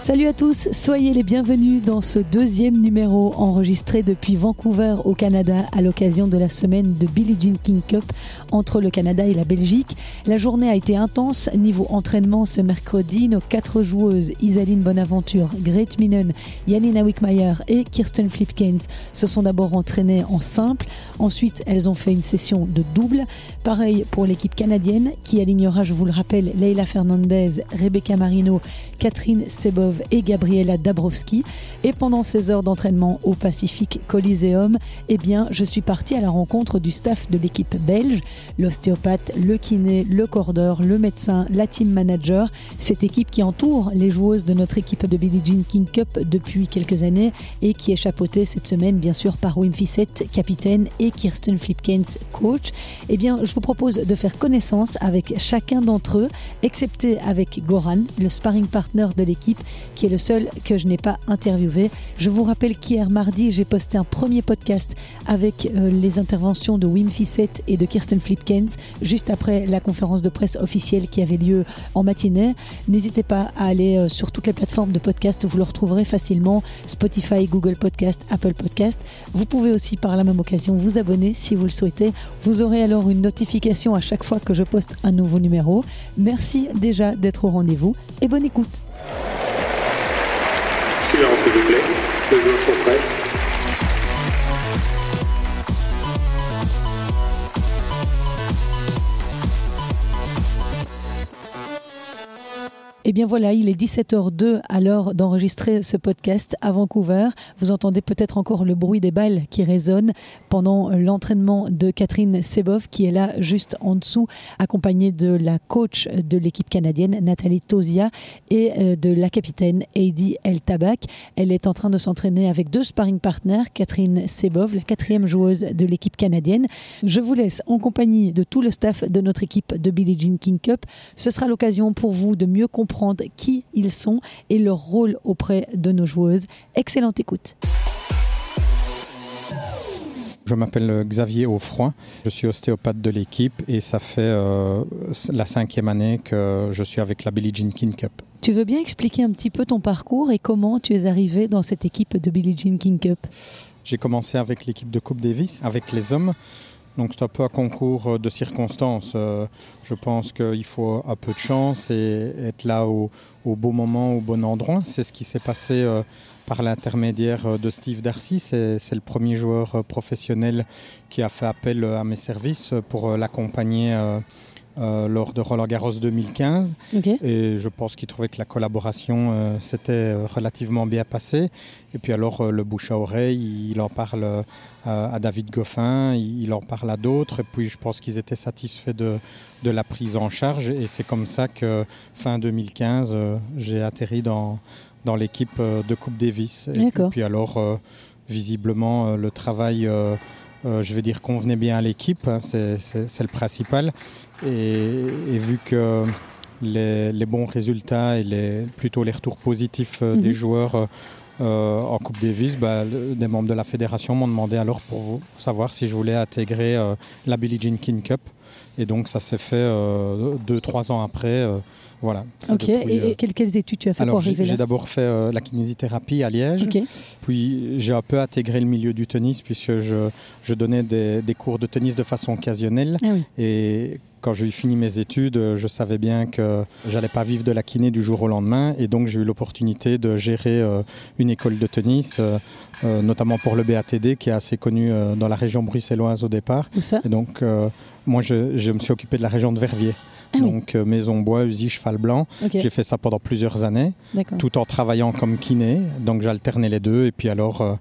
Salut à tous, soyez les bienvenus dans ce deuxième numéro enregistré depuis Vancouver au Canada à l'occasion de la semaine de Billie Jean King Cup entre le Canada et la Belgique. La journée a été intense niveau entraînement ce mercredi. Nos quatre joueuses, Isaline Bonaventure, Grete Minen, Yanina Wickmeyer et Kirsten Flipkens, se sont d'abord entraînées en simple. Ensuite, elles ont fait une session de double. Pareil pour l'équipe canadienne qui alignera, je vous le rappelle, Leila Fernandez, Rebecca Marino, Catherine Et Gabriela Dabrowski. Et pendant ces heures d'entraînement au Pacific Coliseum, eh bien, je suis partie à la rencontre du staff de l'équipe belge, l'ostéopathe, le kiné, le cordeur, le médecin, la team manager, cette équipe qui entoure les joueuses de notre équipe de Billie Jean King Cup depuis quelques années et qui est chapeautée cette semaine, bien sûr, par Wim Fissette, capitaine, et Kirsten Flipkens, coach. Eh bien, je vous propose de faire connaissance avec chacun d'entre eux, excepté avec Goran, le sparring partner de l'équipe, qui est le seul que je n'ai pas interviewé. Je vous rappelle qu'hier mardi, j'ai posté un premier podcast avec euh, les interventions de Wim Fissette et de Kirsten Flipkens, juste après la conférence de presse officielle qui avait lieu en matinée. N'hésitez pas à aller euh, sur toutes les plateformes de podcast, vous le retrouverez facilement, Spotify, Google Podcast, Apple Podcast. Vous pouvez aussi par la même occasion vous abonner si vous le souhaitez. Vous aurez alors une notification à chaque fois que je poste un nouveau numéro. Merci déjà d'être au rendez-vous et bonne écoute. Silence, s'il vous plaît. Les joueurs sont prêts. Eh bien voilà, il est 17h02 à l'heure d'enregistrer ce podcast à Vancouver. Vous entendez peut-être encore le bruit des balles qui résonnent pendant l'entraînement de Catherine Sebov qui est là juste en dessous, accompagnée de la coach de l'équipe canadienne, Nathalie Tosia, et euh, de la capitaine Heidi El Tabak. Elle est en train de s'entraîner avec deux sparring partners, Catherine Sebov, la quatrième joueuse de l'équipe canadienne. Je vous laisse en compagnie de tout le staff de notre équipe de Billie Jean King Cup. Ce sera l'occasion pour vous de mieux comprendre qui ils sont et leur rôle auprès de nos joueuses. Excellente écoute. Je m'appelle Xavier Offroy, je suis ostéopathe de l'équipe et ça fait euh, la cinquième année que je suis avec la Billie Jean King Cup. Tu veux bien expliquer un petit peu ton parcours et comment tu es arrivé dans cette équipe de Billie Jean King Cup? J'ai commencé avec l'équipe de Coupe Davis, avec les hommes. Donc c'est un peu un concours de circonstances. Euh, je pense qu'il faut un peu de chance et être là au, bon moment, au bon endroit. C'est ce qui s'est passé euh, par l'intermédiaire euh, de Steve Darcy. C'est le premier joueur professionnel qui a fait appel à mes services pour l'accompagner euh, lors de Roland Garros 2015. Et je pense qu'il trouvait que la collaboration euh, s'était euh, relativement bien passée. Et puis alors le bouche à oreille, il en parle à David Goffin, il en parle à d'autres. Et puis je pense qu'ils étaient satisfaits de, de, la prise en charge. Et c'est comme ça que fin 2015, j'ai atterri dans, dans l'équipe de Coupe Davis. Et puis alors visiblement le travail euh, je vais dire, convenait bien à l'équipe, hein, c'est le principal. Et, vu que les, les, bons résultats et les, plutôt les retours positifs euh, des mhm. joueurs euh, en Coupe Davis, bah, des membres de la fédération m'ont demandé alors pour savoir si je voulais intégrer la Billie Jean King Cup. Et donc ça s'est fait deux, trois ans après. Voilà. Ok, et, quelles, études tu as fait pour arriver J'ai d'abord fait la kinésithérapie à Liège. Puis j'ai un peu intégré le milieu du tennis puisque je, je donnais des, des, cours de tennis de façon occasionnelle. Ah et quand j'ai fini mes études, je savais bien que j'allais pas vivre de la kiné du jour au lendemain. Et donc j'ai eu l'opportunité de gérer une école de tennis, notamment pour le BATD qui est assez connu dans la région bruxelloise au départ. Où ça? Et donc moi je, je, me suis occupé de la région de Verviers. Ah donc maison bois, usine cheval blanc. J'ai fait ça pendant plusieurs années, tout en travaillant comme kiné. Donc j'alternais les deux. Et puis alors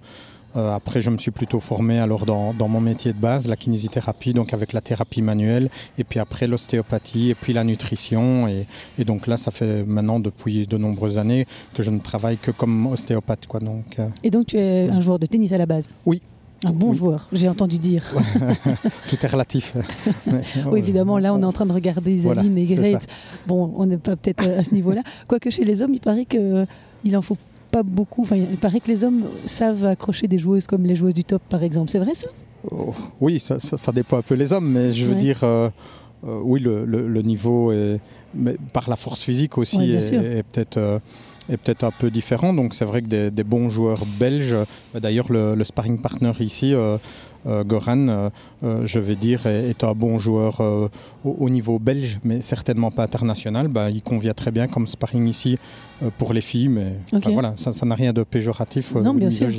euh, après, je me suis plutôt formé alors dans, mon métier de base, la kinésithérapie, donc avec la thérapie manuelle, et puis après l'ostéopathie, et puis la nutrition. Et, donc là, ça fait maintenant depuis de nombreuses années que je ne travaille que comme ostéopathe. Quoi, donc, euh. Et donc tu es un joueur de tennis à la base? Oui. Un bon joueur, j'ai entendu dire. Tout est relatif. oui, évidemment, là, on est en train de regarder Isaline et Grete. Bon, on n'est pas peut-être à ce niveau-là. Quoique chez les hommes, il paraît qu'il en faut pas beaucoup. Enfin, il paraît que les hommes savent accrocher des joueuses comme les joueuses du top, par exemple. C'est vrai ça? Oh, Oui, ça, ça, dépend un peu les hommes, mais je veux dire, euh, euh, oui, le, niveau est, mais par la force physique aussi est, peut-être est peut-être un peu différent. Donc c'est vrai que des, bons joueurs belges, d'ailleurs le, sparring partner ici, euh, euh, Goran, euh, euh, je vais dire, est, est un bon joueur au, au, niveau belge, mais certainement pas international. Bah, il convient très bien comme sparring ici pour les filles, mais okay. enfin, voilà, ça n'a rien de péjoratif non, bien. Sûr.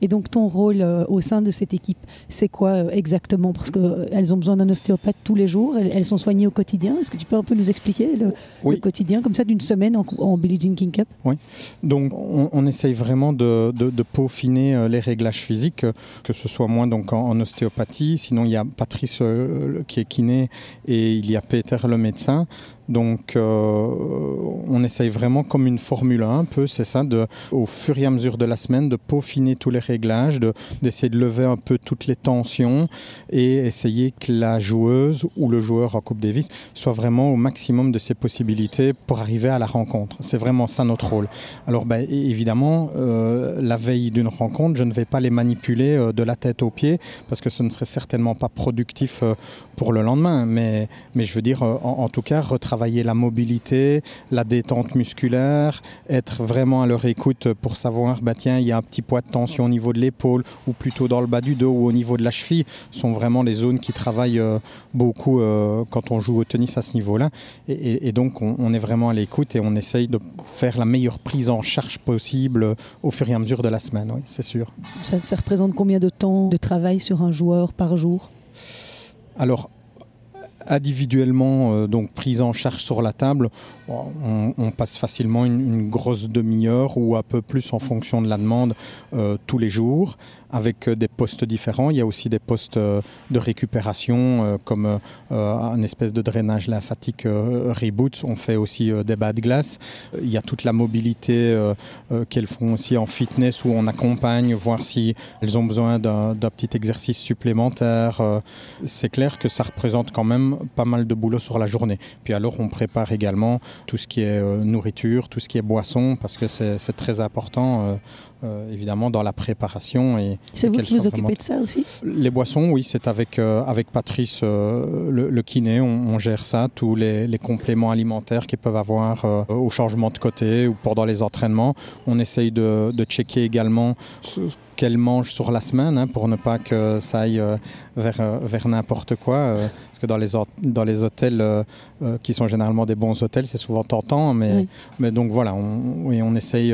Et donc ton rôle au sein de cette équipe, c'est quoi exactement? Parce qu'elles ont besoin d'un ostéopathe tous les jours, elles, elles sont soignées au quotidien. Est-ce que tu peux un peu nous expliquer le, oui. le quotidien comme ça d'une semaine en, en Billie Jean King Cup? Oui, donc on, on essaye vraiment de, de, de, peaufiner les réglages physiques, que ce soit moi donc en, en ostéopathie, sinon il y a Patrice euh, qui est kiné et il y a Peter le médecin. Donc euh, on essaye vraiment comme une Formule 1 un peu, c'est ça, de, au fur et à mesure de la semaine, de peaufiner tous les réglages, d'essayer de, lever un peu toutes les tensions et essayer que la joueuse ou le joueur en Coupe Davis soit vraiment au maximum de ses possibilités pour arriver à la rencontre. C'est vraiment ça notre rôle. Alors ben, évidemment, euh, la veille d'une rencontre, je ne vais pas les manipuler euh, de la tête aux pieds parce que ce ne serait certainement pas productif pour le lendemain. Mais, mais je veux dire, en, en tout cas, retravailler travailler la mobilité, la détente musculaire, être vraiment à leur écoute pour savoir bah tiens il y a un petit poids de tension au niveau de l'épaule ou plutôt dans le bas du dos ou au niveau de la cheville sont vraiment les zones qui travaillent euh, beaucoup euh, quand on joue au tennis à ce niveau là et, donc on, on est vraiment à l'écoute et on essaye de faire la meilleure prise en charge possible au fur et à mesure de la semaine oui c'est sûr. Ça, ça représente combien de temps de travail sur un joueur par jour? Alors individuellement euh, donc prise en charge sur la table on, on passe facilement une, une grosse demi-heure ou un peu plus en fonction de la demande euh, tous les jours avec euh, des postes différents. Il ya aussi des postes de récupération comme un espèce de drainage lymphatique reboot. On fait aussi des bas de glace. Il ya toute la mobilité qu'elles font aussi en fitness où on accompagne voir si elles ont besoin d'un petit exercice supplémentaire c'est clair que ça représente quand même pas mal de boulot sur la journée. Puis alors on prépare également tout ce qui est euh, nourriture, tout ce qui est boisson parce que c'est très important euh, euh, évidemment dans la préparation et c'est vous qui vous occupez de ça aussi? Les boissons oui c'est avec avec patrice le, le kiné on, on gère ça tous les, les compléments alimentaires qui peuvent avoir au changement de côté ou pendant les entraînements on essaye de, de checker également qu'elle mange sur la semaine hein, pour ne pas que ça aille euh, vers, euh, vers n'importe quoi euh, parce que dans les, dans les hôtels euh, qui sont généralement des bons hôtels c'est souvent tentant mais, oui. mais donc voilà on, oui, on essaye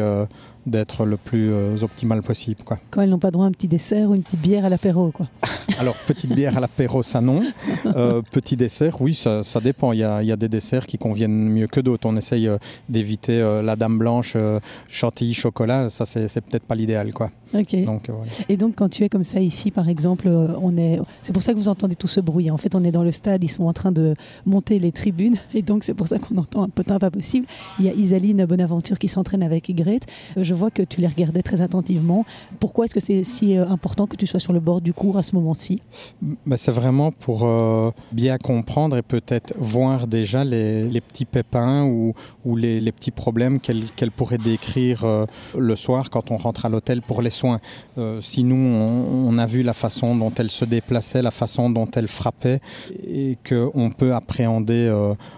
d'être le plus euh, optimal possible quoi. quand elles n'ont pas droit un petit dessert ou une petite bière à l'apéro quoi. Alors petite bière à l'apéro ça non. Euh, petit dessert oui ça, ça dépend. Il ya, ya des desserts qui conviennent mieux que d'autres. On essaye euh, d'éviter la dame blanche chantilly chocolat. Ça c'est peut-être pas l'idéal quoi. Okay. donc, voilà. et donc quand tu es comme ça ici par exemple on est c'est pour ça que vous entendez tout ce bruit. En fait on est dans le stade ils sont en train de monter les tribunes. Et donc c'est pour ça qu'on entend un potin pas possible. Il ya isaline bonaventure qui s'entraîne avec Grete. Je vois que tu les regardais très attentivement. Pourquoi est-ce que c'est si euh, important que tu sois sur le bord du cours à ce moment-ci? C'est vraiment pour euh, bien comprendre et peut-être voir déjà les, petits pépins ou, les, petits problèmes qu'elle qu pourrait décrire euh, le soir quand on rentre à l'hôtel pour les soins. Si nous on, a vu la façon dont elle se déplaçait la façon dont elle frappait et que on peut appréhender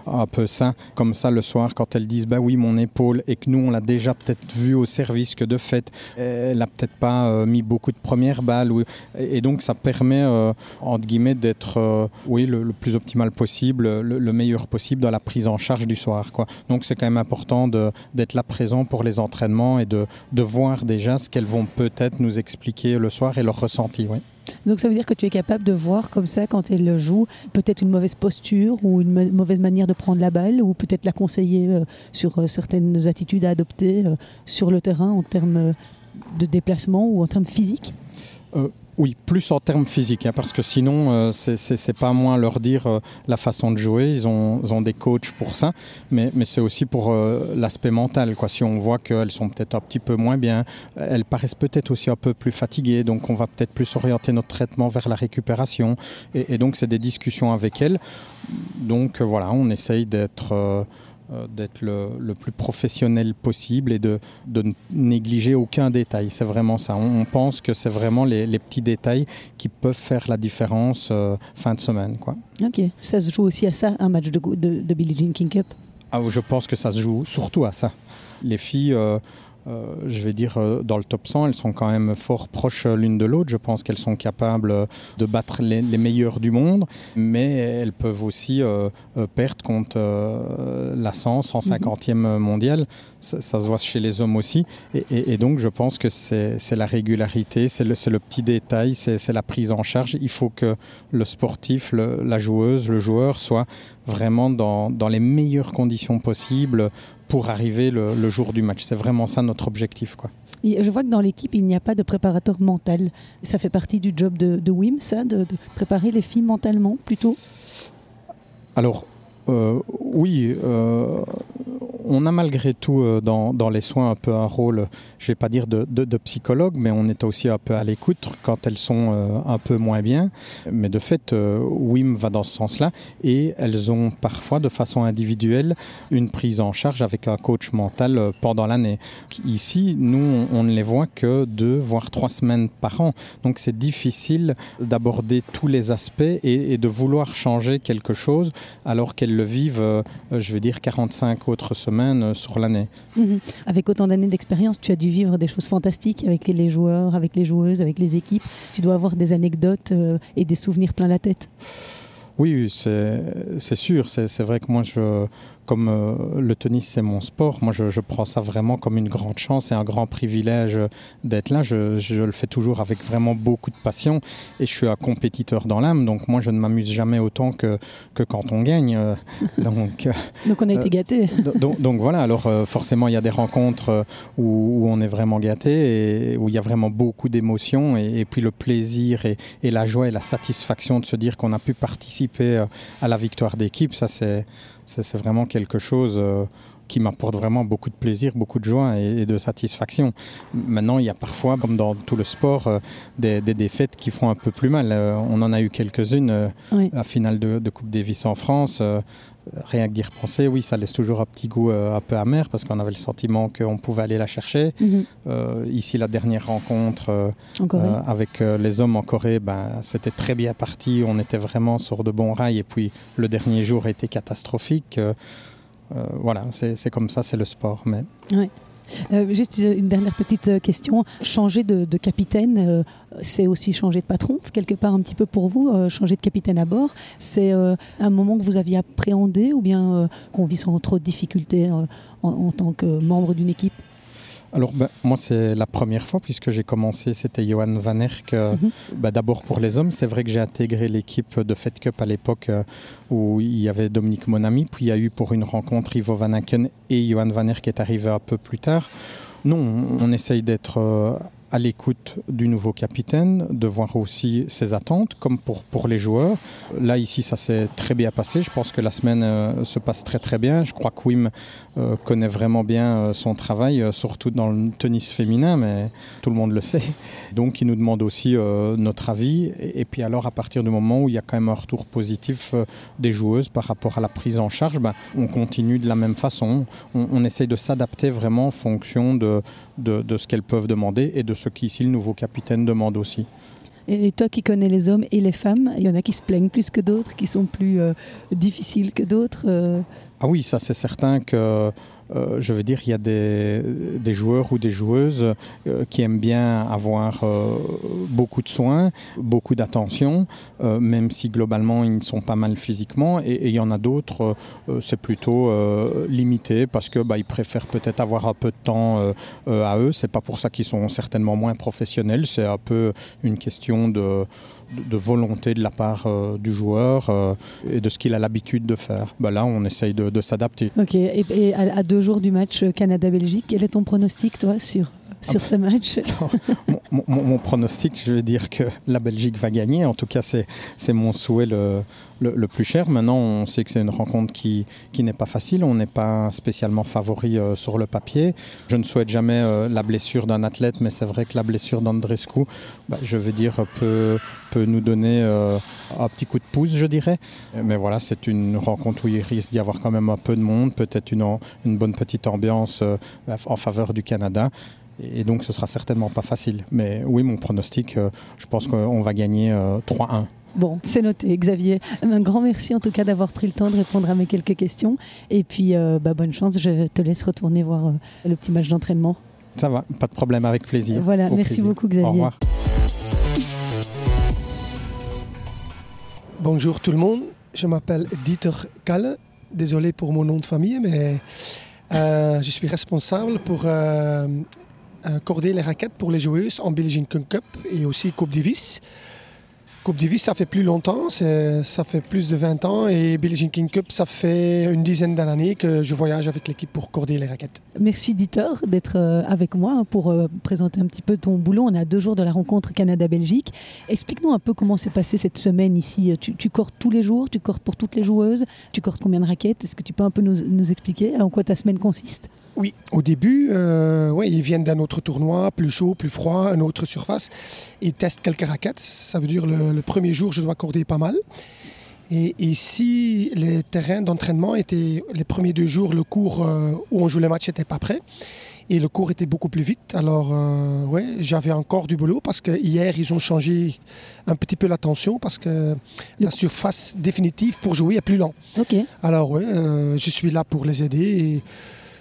un peu ça comme ça le soir quand elles disent bah oui mon épaule et que nous on l'a déjà peut-être vu au service que de fait elle a peut-être pas euh, mis beaucoup de premières balles et donc ça permet euh, entre guillemets d'être euh, oui le, plus optimal possible le, le meilleur possible dans la prise en charge du soir donc c'est quand même important d'être là présent pour les entraînements et de, de voir déjà ce qu'elles vont peut-être nous expliquer le soir et leur ressenti oui Donc ça veut dire que tu es capable de voir comme ça quand elle le joue peut-être une mauvaise posture ou une mauvaise manière de prendre la balle ou peut-être la conseiller euh, sur euh, certaines attitudes à adopter euh, sur le terrain en termes de déplacement ou en termes physiques? Oui, plus en termes physiques, hein, parce que sinon, euh, c'est pas moins leur dire euh, la façon de jouer. Ils ont, ils ont des coachs pour ça, mais, mais c'est aussi pour euh, l'aspect mental. Quoi. Si on voit qu'elles sont peut-être un petit peu moins bien, elles paraissent peut-être aussi un peu plus fatiguées, donc on va peut-être plus orienter notre traitement vers la récupération. Et, et donc, c'est des discussions avec elles. Donc, euh, voilà, on essaye d'être... Euh, d'être le, le plus professionnel possible et de, de ne négliger aucun détail. C'est vraiment ça. On, on pense que c'est vraiment les, les petits détails qui peuvent faire la différence euh, fin de semaine quoi. Ok. Ça se joue aussi à ça un match de, de, de Billie Jean King Cup? Ah, Je pense que ça se joue surtout à ça. Les filles, euh, euh, je vais dire, euh, dans le top 100, elles sont quand même fort proches l'une de l'autre. Je pense qu'elles sont capables de battre les, les, meilleures du monde, mais elles peuvent aussi euh, perdre contre euh, la 100, 150e mondiale. Ça, ça, se voit chez les hommes aussi. Et, et, et donc, je pense que c'est la régularité, c'est le, le petit détail, c'est la prise en charge. Il faut que le sportif, le, la joueuse, le joueur soit vraiment dans, dans les meilleures conditions possibles pour arriver le, le jour du match. C'est vraiment ça notre objectif. Quoi. Et je vois que dans l'équipe, il n'y a pas de préparateur mental. Ça fait partie du job de, de Wim, ça, de, de préparer les filles mentalement plutôt? Alors, euh, oui, euh, on a malgré tout euh, dans, les soins un peu un rôle, je vais pas dire de, psychologue, mais on est aussi un peu à l'écoute quand elles sont un peu moins bien. Mais de fait, Wim va dans ce sens-là et elles ont parfois de façon individuelle une prise en charge avec un coach mental pendant l'année. Ici, nous, on ne les voit que deux voire trois semaines par an. Donc c'est difficile d'aborder tous les aspects et, et de vouloir changer quelque chose alors qu'elles le vivent, euh, je veux dire, 45 autres semaines semaines sur l'année. Mmh. Avec autant d'années d'expérience, tu as dû vivre des choses fantastiques avec les joueurs, avec les joueuses, avec les équipes. Tu dois avoir des anecdotes euh, et des souvenirs plein la tête. Oui, c'est sûr. C'est vrai que moi, je, comme euh, le tennis c'est mon sport, moi je, je prends ça vraiment comme une grande chance et un grand privilège d'être là. Je, je le fais toujours avec vraiment beaucoup de passion et je suis un compétiteur dans l'âme, donc moi je ne m'amuse jamais autant que, que quand on gagne. donc, donc on a été gâté. donc, donc voilà, alors euh, forcément il y a des rencontres où, où on est vraiment gâté et où il y a vraiment beaucoup d'émotions et, et puis le plaisir et, et la joie et la satisfaction de se dire qu'on a pu participer à la victoire d'équipe, ça c'est c'est vraiment quelque chose euh, qui m'apporte vraiment beaucoup de plaisir, beaucoup de joie et, et de satisfaction. Maintenant, il y a parfois, comme dans tout le sport, euh, des, des défaites qui font un peu plus mal. Euh, on en a eu quelques-unes. Euh, oui. La finale de, de Coupe Davis en France, rien que d'y repenser, oui, ça laisse toujours un petit goût euh, un peu amer parce qu'on avait le sentiment qu'on pouvait aller la chercher. Mm -hmm. euh, ici, la dernière rencontre euh, avec les hommes en Corée, ben, c'était très bien parti. On était vraiment sur de bons rails et puis le dernier jour a été catastrophique. Euh, euh, voilà, c'est comme ça, c'est le sport. Mais... Euh, juste une dernière petite question. Changer de, capitaine, euh, c'est aussi changer de patron, quelque part un petit peu pour vous, euh, changer de capitaine à bord. C'est euh, un moment que vous aviez appréhendé ou bien euh, qu'on vit sans trop de difficultés euh, en tant que membre d'une équipe? Alors ben, moi c'est la première fois puisque j'ai commencé c'était Johan Van Erck euh, mm -hmm. d'abord pour les hommes. C'est vrai que j'ai intégré l'équipe de Fed Cup à l'époque euh, où il y avait Dominique Monami. Puis il y a eu pour une rencontre Ivo Van Aken et Johan Van Erck qui est arrivé un peu plus tard. Non on essaye d'être euh, à l'écoute du nouveau capitaine, de voir aussi ses attentes, comme pour, pour les joueurs. Là, ici, ça s'est très bien passé. Je pense que la semaine euh, se passe très très bien. Je crois que Wim euh, connaît vraiment bien euh, son travail, surtout dans le tennis féminin, mais tout le monde le sait. Donc, il nous demande aussi notre avis. Et, puis alors, à partir du moment où il y a quand même un retour positif des joueuses par rapport à la prise en charge, ben, on continue de la même façon. On, on essaye de s'adapter vraiment en fonction de, de, de ce qu'elles peuvent demander et de ce qu'ici le nouveau capitaine demande aussi. Et toi qui connais les hommes et les femmes, il y en a qui se plaignent plus que d'autres, qui sont plus euh, difficiles que d'autres. Euh... Ah oui, ça c'est certain que euh, je veux dire il y a des, joueurs ou des joueuses euh, qui aiment bien avoir euh, beaucoup de soins beaucoup d'attention même si globalement ils ne sont pas mal physiquement. Et, il y en a d'autres c'est plutôt limité parce que bah, ils préfèrent peut-être avoir un peu de temps à eux. C'est pas pour ça qu'ils sont certainement moins professionnels. C'est un peu une question de, de, volonté de la part euh, du joueur euh, et de ce qu'il a l'habitude de faire. Bah, là on essaye de, s'adapter. Ok et, à, à deux jours du match Canada Belgique quel est ton pronostic toi sur sur ce match. Mon, mon, mon pronostic je vais dire que la Belgique va gagner. En tout cas c'est mon souhait le, le, le plus cher. Maintenant on sait que c'est une rencontre qui, qui n'est pas facile. On n'est pas spécialement favori euh, sur le papier. Je ne souhaite jamais euh, la blessure d'un athlète mais c'est vrai que la blessure d'Andrescu je veux dire peut, peut nous donner euh, un petit coup de pouce je dirais. Mais voilà c'est une rencontre où il risque d'y avoir quand même un peu de monde peut-être une, une bonne petite ambiance en faveur du Canada et donc ce sera certainement pas facile mais oui mon pronostic euh, je pense qu'on va gagner euh, 3-1 Bon, c'est noté, Xavier. Un grand merci en tout cas d'avoir pris le temps de répondre à mes quelques questions. Et puis, euh, bah, bonne chance. Je te laisse retourner voir euh, le petit match d'entraînement. Ça va, pas de problème, avec plaisir. Voilà, Au merci plaisir. beaucoup, Xavier. Au revoir. Bonjour tout le monde, je m'appelle Dieter Kalle. Désolé pour mon nom de famille, mais euh, je suis responsable pour euh, accorder les raquettes pour les joueuses en King Cup et aussi Coupe Davis. Coupe Davis, ça fait plus longtemps, ça fait plus de 20 ans et Billie Jean King Cup, ça fait une dizaine d'années que je voyage avec l'équipe pour accorder les raquettes. Merci Dieter d'être euh, avec moi pour euh, présenter un petit peu ton boulot. On à deux jours de la rencontre Canada-Belgique. Explique-nous un peu comment s'est passée cette semaine ici. Tu, cordes tous les jours, tu cordes pour toutes les joueuses, tu cordes combien de raquettes? Est-ce que tu peux un peu nous expliquer en quoi ta semaine consiste? Oui, au début, euh, ouais, ils viennent d'un autre tournoi, plus chaud, plus froid, une autre surface. Ils testent quelques raquettes. Ça veut dire le, le premier jour, je dois accorder pas mal. Et ici, les terrains d'entraînement étaient les premiers deux jours, le cours euh, où on joue les matchs n'était pas prêt. Et le cours était beaucoup plus vite. Alors, euh, ouais, j'avais encore du boulot parce que hier, ils ont changé un petit peu la tension parce que la surface définitive pour jouer est plus lent. Ok. Alors oui, je suis là pour les aider et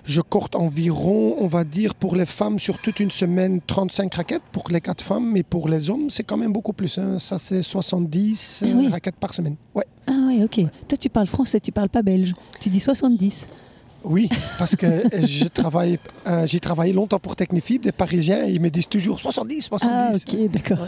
je corte environ, on va dire, pour les femmes sur toute une semaine, 35 raquettes pour les quatre femmes, et pour les hommes, c'est quand même beaucoup plus. hein. Ça, c'est 70 Ah euh, oui. raquettes par semaine. Ouais. Ah oui, ok. Toi, tu parles français, tu parles pas belge. Tu dis 70. Oui, parce que je travaille, euh, j'ai travaillé longtemps pour Technifib, des Parisiens, et ils me disent toujours 70, 70. Ah, ok, d'accord.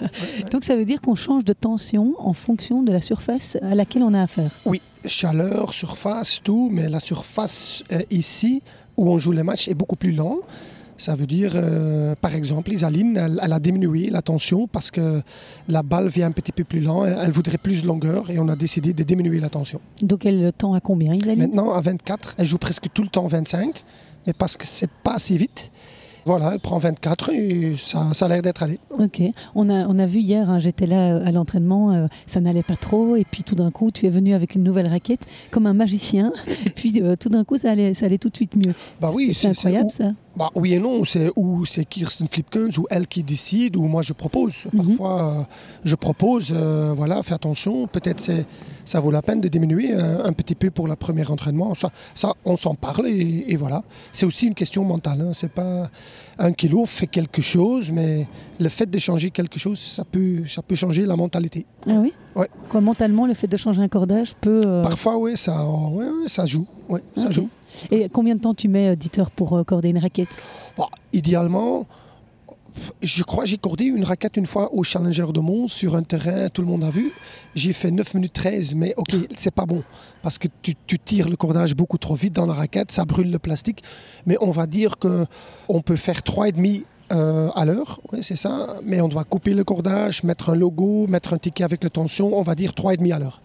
Donc ça veut dire qu'on change de tension en fonction de la surface à laquelle on a affaire. Oui, chaleur, surface, tout, mais la surface euh, ici, où on joue les matchs, est beaucoup plus lent. Ça veut dire, euh, par exemple, Isaline, elle, elle a diminué la tension parce que la balle vient un petit peu plus lent, elle, elle voudrait plus de longueur et on a décidé de diminuer la tension. Donc elle tend à combien, Isaline Maintenant, à 24, elle joue presque tout le temps 25, mais parce que c'est pas assez vite. Voilà, elle prend 24 et ça, ça a l'air d'être allé. Ok. On a, on a vu hier, hein, j'étais là euh, à l'entraînement, euh, ça n'allait pas trop, et puis tout d'un coup, tu es venu avec une nouvelle raquette, comme un magicien, et puis euh, tout d'un coup, ça allait, ça allait tout de suite mieux. Bah oui, c'est incroyable ça. Bah, oui et non, c'est ou c'est Kirsten Flipkens ou elle qui décide ou moi je propose. Mhm. Parfois euh, je propose, euh, voilà, fais attention, peut-être c'est ça vaut la peine de diminuer euh, un petit peu pour le premier entraînement. Ça, ça on s'en parle et, et voilà. C'est aussi une question mentale. Hein. C'est pas un kilo fait quelque chose, mais le fait de changer quelque chose, ça peut ça peut changer la mentalité. Ah oui? Ouais. Quoi, mentalement, le fait de changer un cordage peut. Parfois oui, ça, ouais, ça joue, ouais, ça joue. Et combien de temps tu mets, euh, Dieter, pour euh, corder une raquette? Bon, idéalement, je crois que j'ai cordé une raquette une fois au Challenger de Mons sur un terrain, tout le monde a vu. J'ai fait 9 minutes 13, mais ok, c'est pas bon. Parce que tu, tires le cordage beaucoup trop vite dans la raquette, ça brûle le plastique. Mais on va dire que on peut faire 3,5 euh, à l'heure, c'est ça. Mais on doit couper le cordage, mettre un logo, mettre un ticket avec le tension, on va dire 3,5 à l'heure.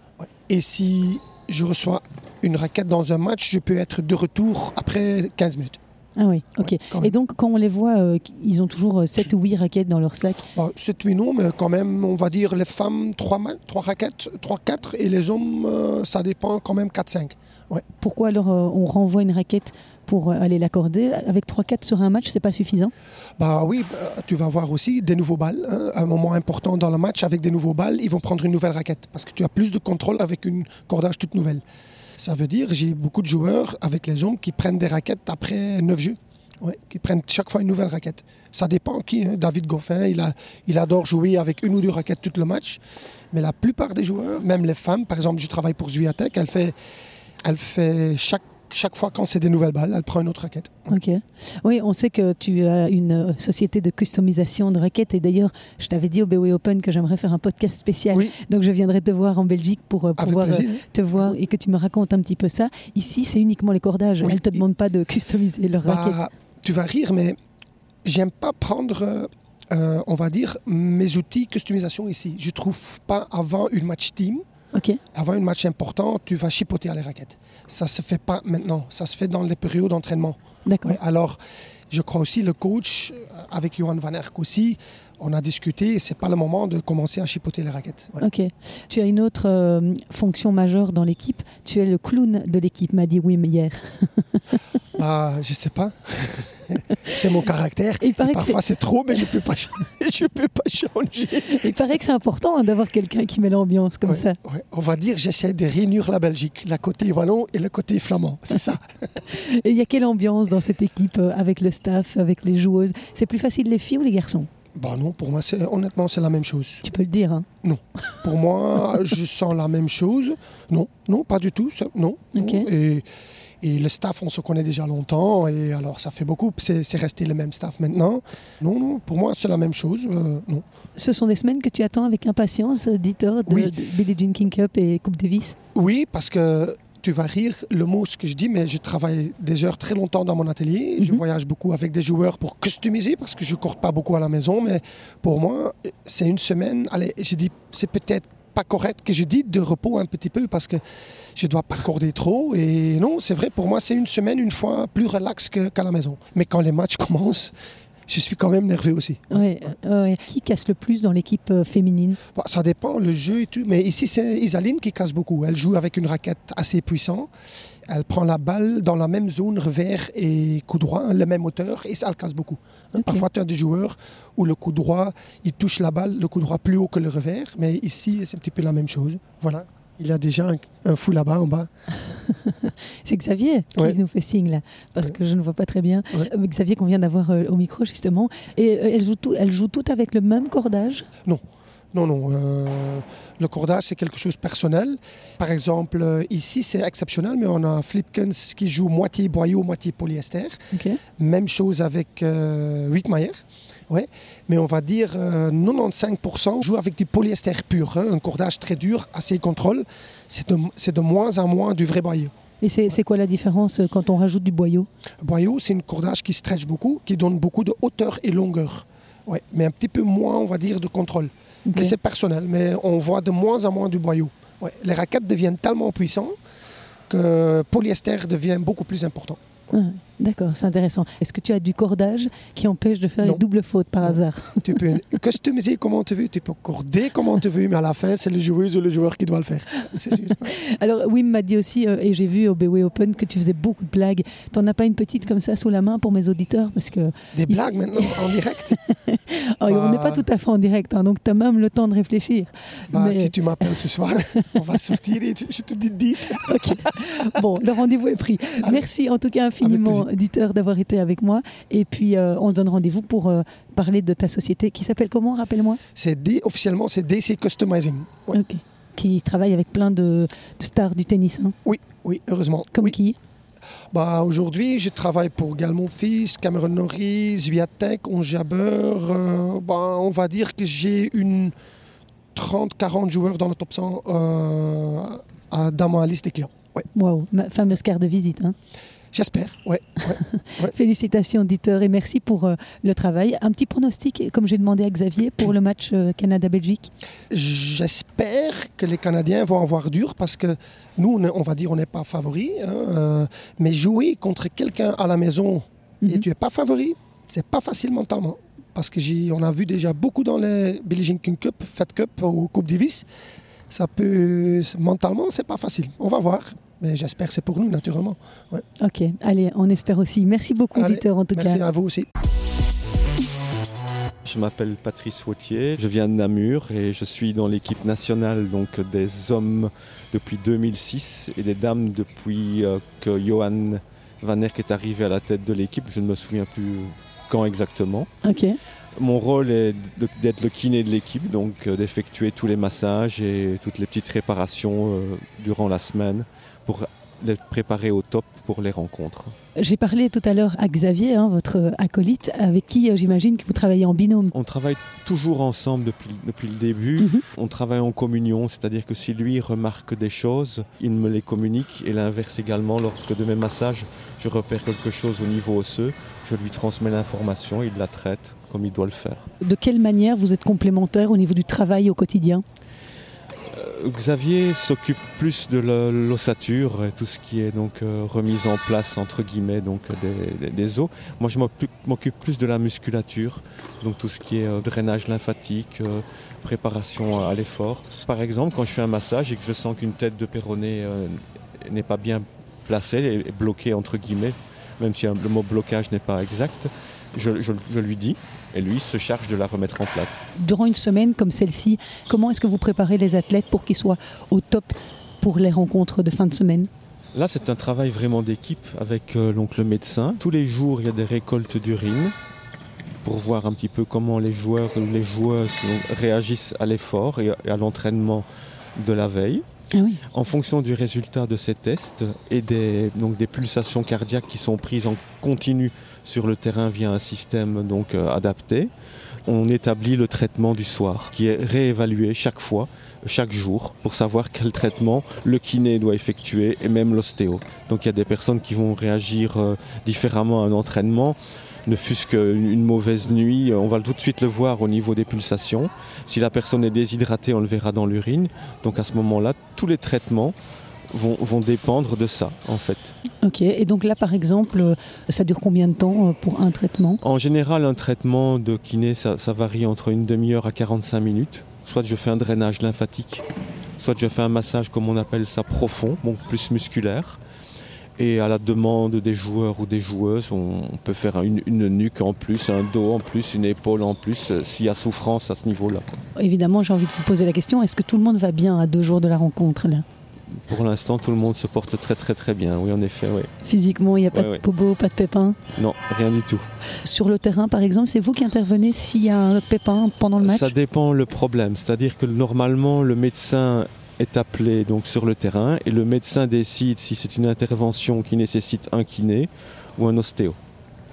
Et si je reçois une raquette dans un match, je peux être de retour après 15 minutes. Ah oui, ok. Ouais, Et donc, quand on les voit, euh, ils ont toujours 7 ou 8 raquettes dans leur sac. Bon, 7 8 non, mais quand même, on va dire les femmes 3, raquettes, 3, 4, et les hommes, euh, ça dépend quand même 4, 5. Pourquoi alors euh, on renvoie une raquette pour euh, aller l'accorder Avec 3-4 sur un match, c'est pas suffisant? Bah oui, bah, tu vas voir aussi des nouveaux balles. hein. Un moment important dans le match, avec des nouveaux balles, ils vont prendre une nouvelle raquette, parce que tu as plus de contrôle avec une cordage toute nouvelle. Ça veut dire, j'ai beaucoup de joueurs avec les hommes qui prennent des raquettes après 9 jeux. Qui prennent chaque fois une nouvelle raquette. Ça dépend qui. hein. David Goffin, il, adore jouer avec une ou deux raquettes tout le match. Mais la plupart des joueurs, même les femmes, par exemple, je travaille pour Zviatek, elle fait, elle fait chaque, chaque fois quand c'est des nouvelles balles, elle prend une autre raquette. Ok. Oui, on sait que tu as une euh, société de customisation de raquettes. Et d'ailleurs, je t'avais dit au BOE Open que j'aimerais faire un podcast spécial. Oui, Donc, je viendrai te voir en Belgique pour euh, pouvoir euh, te voir et que tu me racontes un petit peu ça. Ici, c'est uniquement les cordages. Oui. Elles ne te demandent pas de customiser raquettes. Bah, tu vas rire, mais j'aime pas prendre, euh, on va dire, mes outils customisation ici. Je trouve pas avant une match team, Avant une match important, tu vas chipoter à les raquettes. Ça se fait pas maintenant. Ça se fait dans les périodes d'entraînement. D'accord. Ouais, alors, je crois aussi le coach, euh, avec Johan Van Erck aussi, on a discuté. C'est pas le moment de commencer à chipoter les raquettes. Ouais. Ok. Tu as une autre euh, fonction majeure dans l'équipe. Tu es le clown de l'équipe, m'a dit Wim hier. Bah, je sais pas. c'est mon caractère. Il paraît que Parfois c'est trop, mais je peux pas, je peux pas changer. Il paraît que c'est important hein, d'avoir quelqu'un qui met l'ambiance comme Ouais, ça. ouais. On va dire j'essaie de réunir la Belgique, la côté wallon et le côté flamand. C'est ça. Et il y a quelle ambiance dans cette équipe euh, avec le staff, avec les joueuses? C'est plus facile les filles ou les garçons? Bah non, pour moi, c'est honnêtement, c'est la même chose. Tu peux le dire. Hein. Pour moi, je sens la même chose. Non, non, pas du tout. Non. non. Ok. Et, et le staff, on se connaît déjà longtemps. Et alors, ça fait beaucoup. C'est c'est resté le même staff maintenant. Non, non, pour moi, c'est la même chose. euh, non. Ce sont des semaines que tu attends avec impatience, euh, Dieter, de, Oui. de Billie Jean King Cup et Coupe Davis? Oui, parce que tu vas rire le mot ce que je dis, mais je travaille des heures très longtemps dans mon atelier. Je Mhm. voyage beaucoup avec des joueurs pour customiser parce que je ne cours pas beaucoup à la maison. Mais pour moi, c'est une semaine. Allez, je dis, c'est peut-être pas correct que je dis de repos un petit peu parce que je dois pas accorder trop. Et non, c'est vrai, pour moi, c'est une semaine, une fois plus relax qu'à la maison. Mais quand les matchs commencent, je suis quand même nerveux aussi. Ouais, ouais. Qui casse le plus dans l'équipe euh, féminine? Bon, ça dépend, le jeu et tout. Mais ici, c'est Isaline qui casse beaucoup. Elle joue avec une raquette assez puissante. Elle prend la balle dans la même zone, revers et coup droit, la même hauteur, et ça, elle casse beaucoup. Hein. Parfois, tu as des joueurs où le coup droit, il touche la balle, le coup droit plus haut que le revers. Mais ici, c'est un petit peu la même chose. Voilà. Il y a déjà un, un fou là-bas en bas. C'est Xavier qui Ouais. nous fait signe là, parce Ouais. que je ne vois pas très bien. Ouais. Euh, Xavier qu'on vient d'avoir euh, au micro justement. Et euh, elles jouent, tout, avec le même cordage? Non, non. euh, le cordage, c'est quelque chose de personnel. Par exemple, ici, c'est exceptionnel, mais on a Flipkens qui joue moitié boyau, moitié polyester. Même chose avec Wittmeyer. Ouais. Mais on va dire euh, 95% jouent avec du polyester pur, hein, un cordage très dur, assez contrôle. C'est de, moins en moins du vrai boyau. Et c'est quoi la différence euh, quand on rajoute du boyau? Boyau, c'est un cordage qui stretch beaucoup, qui donne beaucoup de hauteur et longueur. Ouais. Mais un petit peu moins, on va dire, de contrôle. Ok. Mais c'est personnel. Mais on voit de moins en moins du boyau. Ouais. Les raquettes deviennent tellement puissantes que polyester devient beaucoup plus important. Ah, D'accord, c'est intéressant. Est-ce que tu as du cordage qui empêche de faire Non. les doubles fautes par Non. hasard? Tu peux customiser comment tu veux, tu peux corder comment tu veux, mais à la fin, c'est le joueuse ou le joueur qui doit le faire. C'est sûr. Alors Wim m'a dit aussi, euh, et j'ai vu au BW Open, que tu faisais beaucoup de blagues. T'en as pas une petite comme ça sous la main pour mes auditeurs? Parce que Des blagues maintenant en direct? oh, on n'est Bah. pas tout à fait en direct, hein, donc tu as même le temps de réfléchir. Bah, Mais- Si tu m'appelles ce soir, on va sortir et je te dis 10. Ok. Bon, le rendez-vous est pris. Merci en tout cas infiniment, d'avoir été avec moi. Et puis, euh, on se donne rendez-vous pour euh, parler de ta société qui s'appelle comment, rappelle-moi? C'est D, officiellement, c'est DC Customizing. Ouais. Qui travaille avec plein de, de stars du tennis. hein? Oui, oui, heureusement. Comme oui. qui? Bah, Aujourd'hui, je travaille pour Galmon Fils, Cameron Norrie, Zviatek, On Jabber. euh, bah, on va dire que j'ai une 30-40 joueurs dans le top 100 euh, à- dans ma liste des clients. Ouais. Waouh, ma fameuse carte de visite. hein? J'espère, ouais. ouais. Félicitations, Dieter, et merci pour euh, le travail. Un petit pronostic, comme j'ai demandé à Xavier, pour le match euh, Canada-Belgique? J'espère que les Canadiens vont avoir dur parce que nous, on, va dire, on n'est pas favoris. hein, euh, mais jouer contre quelqu'un à la maison et Mhm. tu n'es pas favori, c'est pas facile mentalement. Parce que j'ai, on a vu déjà beaucoup dans les Billie King Cup, Fed Cup ou Coupe Davis. Ça peut, mentalement, c'est pas facile. On va voir. Mais j'espère que c'est pour nous, naturellement. Ouais. Ok, allez, on espère aussi. Merci beaucoup, Allez, Dieter, en tout Merci cas. à vous aussi. Je m'appelle Patrice Wautier, je viens de Namur et je suis dans l'équipe nationale donc des hommes depuis 2006 et des dames depuis euh, que Johan Van Erck est arrivé à la tête de l'équipe. Je ne me souviens plus quand exactement. Ok, Mon rôle est d'être le kiné de l'équipe, donc euh, d'effectuer tous les massages et toutes les petites réparations euh, durant la semaine pour les préparer au top pour les rencontres. j'ai parlé tout à l'heure à Xavier, hein, votre acolyte, avec qui euh, j'imagine que vous travaillez en binôme. On travaille toujours ensemble depuis, depuis le début. Mhm. On travaille en communion, c'est-à-dire que si lui remarque des choses, il me les communique et l'inverse également. Lorsque de mes massages, je repère quelque chose au niveau osseux, je lui transmets l'information, il la traite comme il doit le faire. De quelle manière vous êtes complémentaires au niveau du travail au quotidien? Xavier s'occupe plus de l'ossature et tout ce qui est donc euh, remise en place entre guillemets donc des, des- os. Moi je m'occupe plus de la musculature, donc tout ce qui est euh, drainage lymphatique, euh, préparation à l'effort. Par exemple, quand je fais un massage et que je sens qu'une tête de péroné euh, n'est pas bien placée et bloquée entre guillemets même si le mot blocage n'est pas exact. Je, lui dis et lui se charge de la remettre en place. Durant une semaine comme celle-ci, comment est-ce que vous préparez les athlètes pour qu'ils soient au top pour les rencontres de fin de semaine? Là, c'est un travail vraiment d'équipe avec euh, donc, le médecin. Tous les jours, il y a des récoltes d'urine pour voir un petit peu comment les joueurs ou les joueuses réagissent à l'effort et à l'entraînement de la veille. Ah en fonction du résultat de ces tests et des, pulsations cardiaques qui sont prises en continu sur le terrain via un système donc, euh, adapté, on établit le traitement du soir qui est réévalué chaque fois, chaque jour, pour savoir quel traitement le kiné doit effectuer et même l'ostéo. Donc il y a des personnes qui vont réagir euh, différemment à un entraînement ne fût-ce qu'une mauvaise nuit, on va tout de suite le voir au niveau des pulsations. Si la personne est déshydratée, on le verra dans l'urine. Donc à ce moment-là, tous les traitements vont, dépendre de ça, en fait. Ok, et donc là, par exemple, ça dure combien de temps euh, pour un traitement? En général, un traitement de kiné, ça, ça varie entre une demi-heure à 45 minutes. Soit je fais un drainage lymphatique, soit je fais un massage, comme on appelle ça, profond, donc plus musculaire. Et à la demande des joueurs ou des joueuses, on peut faire une, nuque en plus, un dos en plus, une épaule en plus, euh, s'il y a souffrance à ce niveau-là. Évidemment, j'ai envie de vous poser la question, est-ce que tout le monde va bien à deux jours de la rencontre là? Pour l'instant, tout le monde se porte très très très bien, oui en effet. Oui. Physiquement, il n'y a pas de pobo, pas de pépin? Non, rien du tout. Sur le terrain, par exemple, c'est vous qui intervenez s'il y a un pépin pendant le match? Ça dépend le problème, c'est-à-dire que normalement, le médecin est appelé donc sur le terrain et le médecin décide si c'est une intervention qui nécessite un kiné ou un ostéo.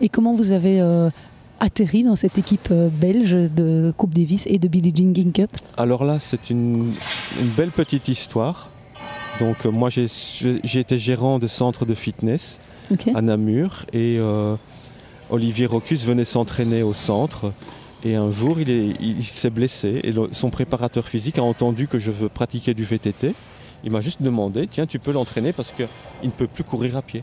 Et comment vous avez euh, atterri dans cette équipe euh, belge de Coupe Davis et de Billie Jean King Cup? Alors là, c'est une, belle petite histoire. Donc euh, moi, j'ai été gérant de centre de fitness à Namur et Olivier Rocus venait s'entraîner au centre. Et un jour, il s'est blessé et son préparateur physique a entendu que je veux pratiquer du VTT. Il m'a juste demandé, tiens, tu peux l'entraîner parce qu'il ne peut plus courir à pied.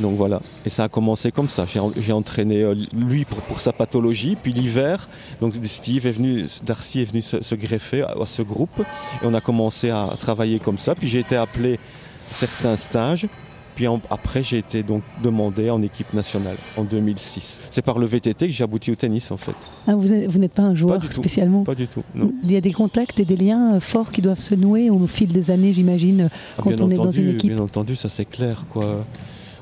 Donc voilà. Et ça a commencé comme ça. J'ai entraîné euh, lui pour, sa pathologie. Puis l'hiver, donc Steve est venu, Darcy est venu se, greffer à, à, ce groupe. Et on a commencé à travailler comme ça. Puis j'ai été appelé certains stages. Puis après, j'ai été donc demandé en équipe nationale en 2006. C'est par le VTT que j'ai abouti au tennis en fait. Ah, vous, n'êtes pas un joueur spécialement Pas du tout. Non. Il y a des contacts et des liens euh, forts qui doivent se nouer au fil des années, j'imagine, ah, quand on est dans une équipe. Bien entendu, ça c'est clair. Quoi.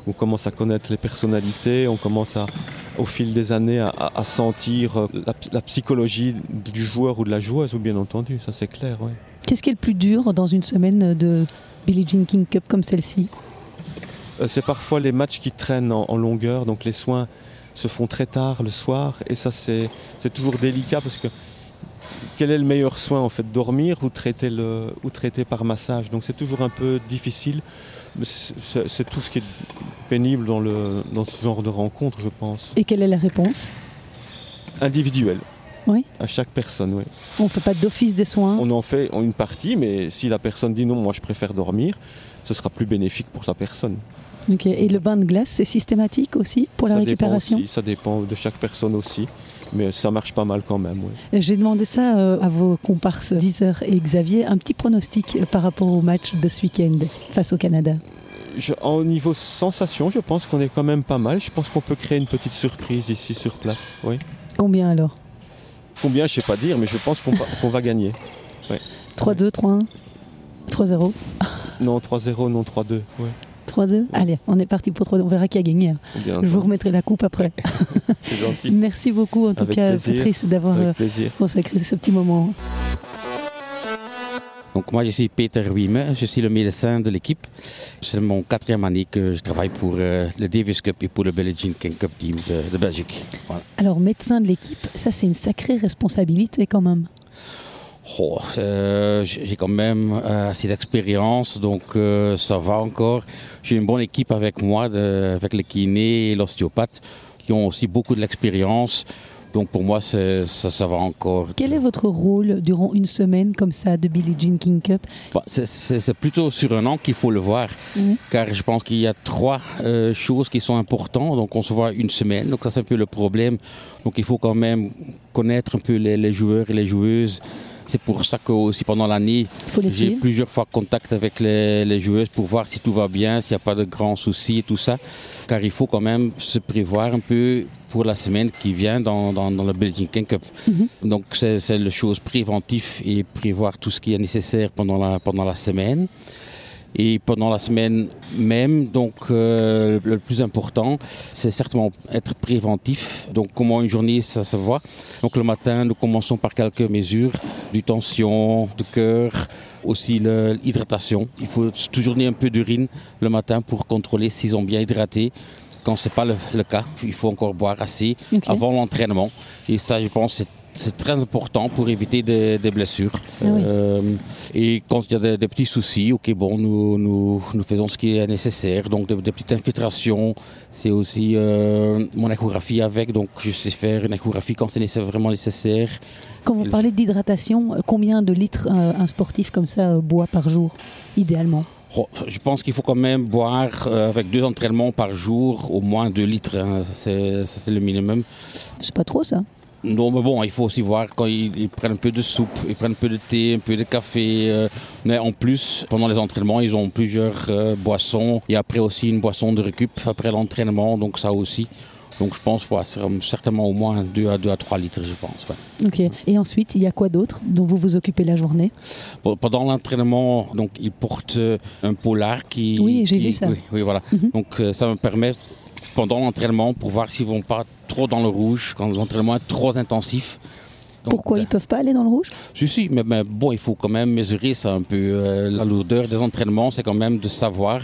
On commence à connaître les personnalités, on commence à, au fil des années à, sentir euh, la, psychologie du joueur ou de la joueuse, ou bien entendu, ça c'est clair. Qu'est-ce qui est le plus dur dans une semaine de Billie Jean King Cup comme celle-ci? euh, c'est parfois les matchs qui traînent en, longueur, donc les soins se font très tard le soir, et ça c'est toujours délicat parce que quel est le meilleur soin en fait Dormir ou traiter, le, ou traiter par massage? Donc c'est toujours un peu difficile. C'est tout ce qui est pénible dans, le, dans ce genre de rencontre, je pense. Et quelle est la réponse? Individuelle. Oui. À chaque personne, oui. On ne fait pas d'office des soins? On en fait une partie, mais si la personne dit non, moi je préfère dormir, ce sera plus bénéfique pour sa personne. Et le bain de glace, c'est systématique aussi pour la récupération Ça dépend de chaque personne aussi, mais ça marche pas mal quand même. J'ai demandé ça euh, à vos comparses Deezer et Xavier, un petit pronostic par rapport au match de ce week-end face au Canada. au niveau sensation, je pense qu'on est quand même pas mal. Je pense qu'on peut créer une petite surprise ici sur place. Oui. Combien alors? Combien, je sais pas dire, mais je pense qu'on va gagner. 3-2, 3-1 3-0 Non, 3-0, non 3-2. 3-2 Allez, on est parti pour 3-2. On verra qui a gagné. Hein. Je vous remettrai la coupe après. C'est gentil. Merci beaucoup, en tout cas, Patrice, d'avoir euh, consacré ce petit moment. Donc moi je suis Peter Wime, je suis le médecin de l'équipe. C'est mon quatrième année que je travaille pour euh, le Davis Cup et pour le Belgian King Cup Team de, Belgique. Alors médecin de l'équipe, ça c'est une sacrée responsabilité quand même. Oh, euh, j'ai quand même euh, assez d'expérience, donc euh, ça va encore. J'ai une bonne équipe avec moi, de, avec les kinés et l'ostéopathe, qui ont aussi beaucoup de l'expérience. Donc pour moi, ça, ça, va encore. Quel est votre rôle durant une semaine comme ça de Billie Jean King Cup bah, C'est plutôt sur un an qu'il faut le voir, car je pense qu'il y a trois choses qui sont importantes. Donc on se voit une semaine, donc ça c'est un peu le problème. Donc il faut quand même connaître un peu les, les joueurs et les joueuses C'est pour ça que aussi pendant l'année, j'ai plusieurs fois contact avec les, les joueuses pour voir si tout va bien, s'il n'y a pas de grands soucis et tout ça. Car il faut quand même se prévoir un peu pour la semaine qui vient dans, dans, dans le Belgian King Cup. Mhm. Donc c'est c'est le chose préventif et prévoir tout ce qui est nécessaire pendant la, pendant la semaine. Et pendant la semaine même, donc euh, le plus important, c'est certainement être préventif. Donc comment une journée ça se voit. Donc le matin, nous commençons par quelques mesures du tension, de cœur, aussi l'hydratation. Il faut toujours donner un peu d'urine le matin pour contrôler s'ils ont bien hydraté. Quand c'est pas le, le cas, il faut encore boire assez avant l'entraînement. Et ça, je pense, c'est c'est très important pour éviter des, des blessures. Ah oui. Euh, et quand il y a des, des petits soucis, ok, bon, nous, nous, nous faisons ce qui est nécessaire. Donc, des, des petites infiltrations, c'est aussi euh, mon échographie avec. Donc, je sais faire une échographie quand c'est vraiment nécessaire. Quand vous parlez d'hydratation, combien de litres euh, un sportif comme ça boit par jour, idéalement? Oh, je pense qu'il faut quand même boire euh, avec deux entraînements par jour au moins 2 litres. hein. C'est le minimum. C'est pas trop ça? Non, mais bon, il faut aussi voir quand ils, ils prennent un peu de soupe, ils prennent un peu de thé, un peu de café. euh, mais en plus, pendant les entraînements, ils ont plusieurs euh, boissons. Et après aussi une boisson de récup après l'entraînement, donc ça aussi. Donc je pense, ouais, c'est certainement au moins 2 à 2 à 3 litres, je pense. ouais. Ok. Et ensuite, il y a quoi d'autre dont vous vous occupez la journée? Pendant l'entraînement, donc ils portent euh, un polar qui. Oui, j'ai vu ça. Oui, oui, voilà. Mhm. Donc ça me permet pendant l'entraînement pour voir s'ils vont pas trop dans le rouge quand l'entraînement est trop intensif. Donc, Pourquoi ils peuvent pas aller dans le rouge? Si, si, mais, mais bon, il faut quand même mesurer ça un peu. Euh, la lourdeur des entraînements, c'est quand même de savoir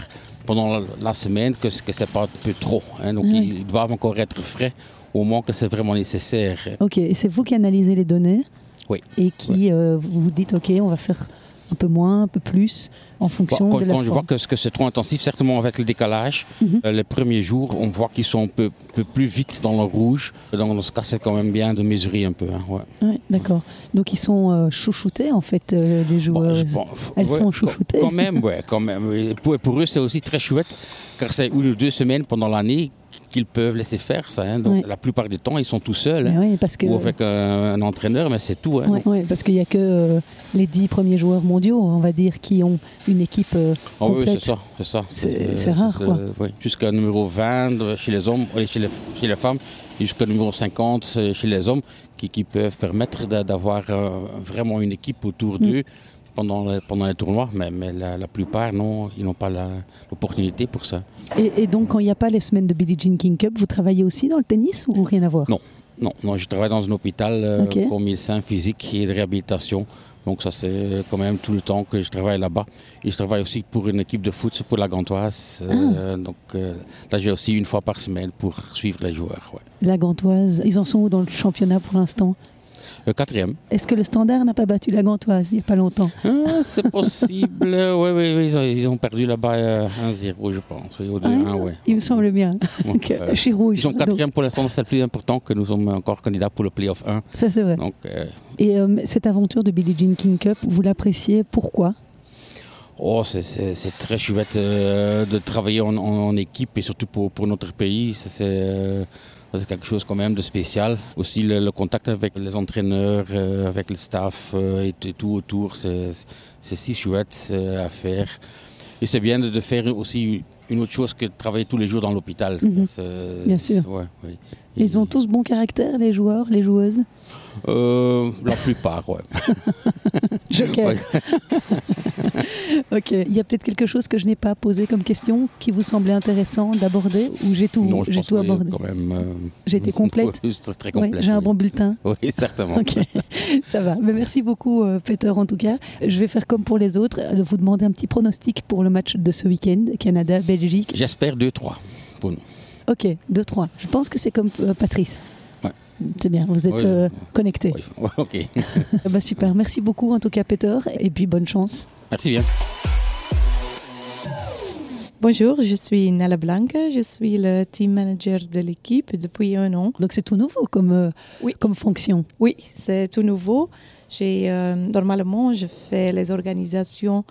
pendant la, la semaine que, ce- que c'est pas un peu trop. hein. donc oui. ils, doivent encore être frais au moment que c'est vraiment nécessaire. Ok. Et c'est vous qui analysez les données? Oui. Et qui euh, vous dites, ok, on va faire un peu moins, un peu plus, en fonction Bon, quand de la quand je vois que, que c'est trop intensif, certainement avec le décalage, Mhm. euh, les premiers jours, on voit qu'ils sont un peu, peu plus vite dans le rouge. Donc dans ce cas, c'est quand même bien de mesurer un peu. hein, ouais. Ouais, D'accord. Donc ils sont euh, chouchoutés en fait, euh, les Bon, joueurs. je pense- Elles ouais, sont chouchoutées. Quand même, ouais, quand même. Pour, pour eux, c'est aussi très chouette, car c'est une ou deux semaines pendant l'année qu'ils peuvent laisser faire ça. hein. Donc Ouais. la plupart du temps, ils sont tout seuls. hein. Parce que Ou avec un, un entraîneur, mais c'est tout. hein. Ouais, parce qu'il n'y a que euh, les dix premiers joueurs mondiaux, on va dire, qui ont une équipe euh, Ah oui, c'est ça, c'est ça. C'est- c'est rare, quoi. oui. Jusqu'à numéro 20 euh, chez les hommes, euh, chez les, chez les femmes, et jusqu'à numéro 50 euh, chez les hommes, qui, qui peuvent permettre d'a- d'avoir euh, vraiment une équipe autour Mm. d'eux pendant, les- pendant les tournois. Mais, mais la, la plupart, non, ils n'ont pas la- l'opportunité pour ça. Et, et donc, quand il n'y a pas les semaines de Billie Jean King Cup, vous travaillez aussi dans le tennis ou rien à voir? Non. Non, non, je travaille dans un hôpital euh, comme médecin physique et de réhabilitation. Donc ça c'est quand même tout le temps que je travaille là-bas. Et je travaille aussi pour une équipe de foot, pour la Gantoise. Euh, donc euh, là j'ai aussi une fois par semaine pour suivre les joueurs. ouais. La Gantoise, ils en sont où dans le championnat pour l'instant? Quatrième. Est-ce que le Standard n'a pas battu la Gantoise il n'y a pas longtemps? Ah, c'est possible. oui, oui, oui, ils ont, ils ont perdu là-bas euh, 1-0 je pense. Oui, au 2-1, Ah, ouais. Il me semble bien. Donc, euh, chez Rouge. ils sont donc, quatrième pour l'instant, c'est le plus important que nous sommes encore candidats pour le playoff 1. ça, c'est vrai. Donc euh, Et euh, cette aventure de Billie Jean King Cup, vous l'appréciez? Pourquoi? Oh, c'est- très chouette euh, de travailler en, en- en équipe et surtout pour, pour notre pays. C'est euh, c'est quelque chose quand même de spécial. Aussi le, contact avec les entraîneurs, euh, avec le staff euh, et, tout autour, c'est si chouette euh, à faire. Et c'est bien de faire aussi une autre chose que de travailler tous les jours dans l'hôpital. Mhm. Bien sûr. ouais, ouais. Ils ont tous bon caractère, les joueurs, les joueuses? Euh, la plupart, ouais. Joker. Ok. Il y a peut-être quelque chose que je n'ai pas posé comme question qui vous semblait intéressant d'aborder ou j'ai tout, Non, tout abordé euh, J'ai été complète oui, Oui. J'ai un bon bulletin. Oui, certainement. Ok, ça va. Mais merci beaucoup, euh, Peter, en tout cas. Je vais faire comme pour les autres, vous demander un petit pronostic pour le match de ce week-end, Canada-Belgique. J'espère 2-3 pour nous. Ok, 2-3. Je pense que c'est comme euh, Patrice. Ouais. C'est bien, vous êtes Oui, euh, oui. connecté. Oui, ouais, ok. bah, super, merci beaucoup en tout cas, Peter, et puis bonne chance. Merci bien. Bonjour, je suis Nella Blanca, je suis le team manager de l'équipe depuis un an. Donc c'est tout nouveau comme, euh, Oui. comme fonction. Oui, c'est tout nouveau. J'ai euh, normalement je fais les organisations euh,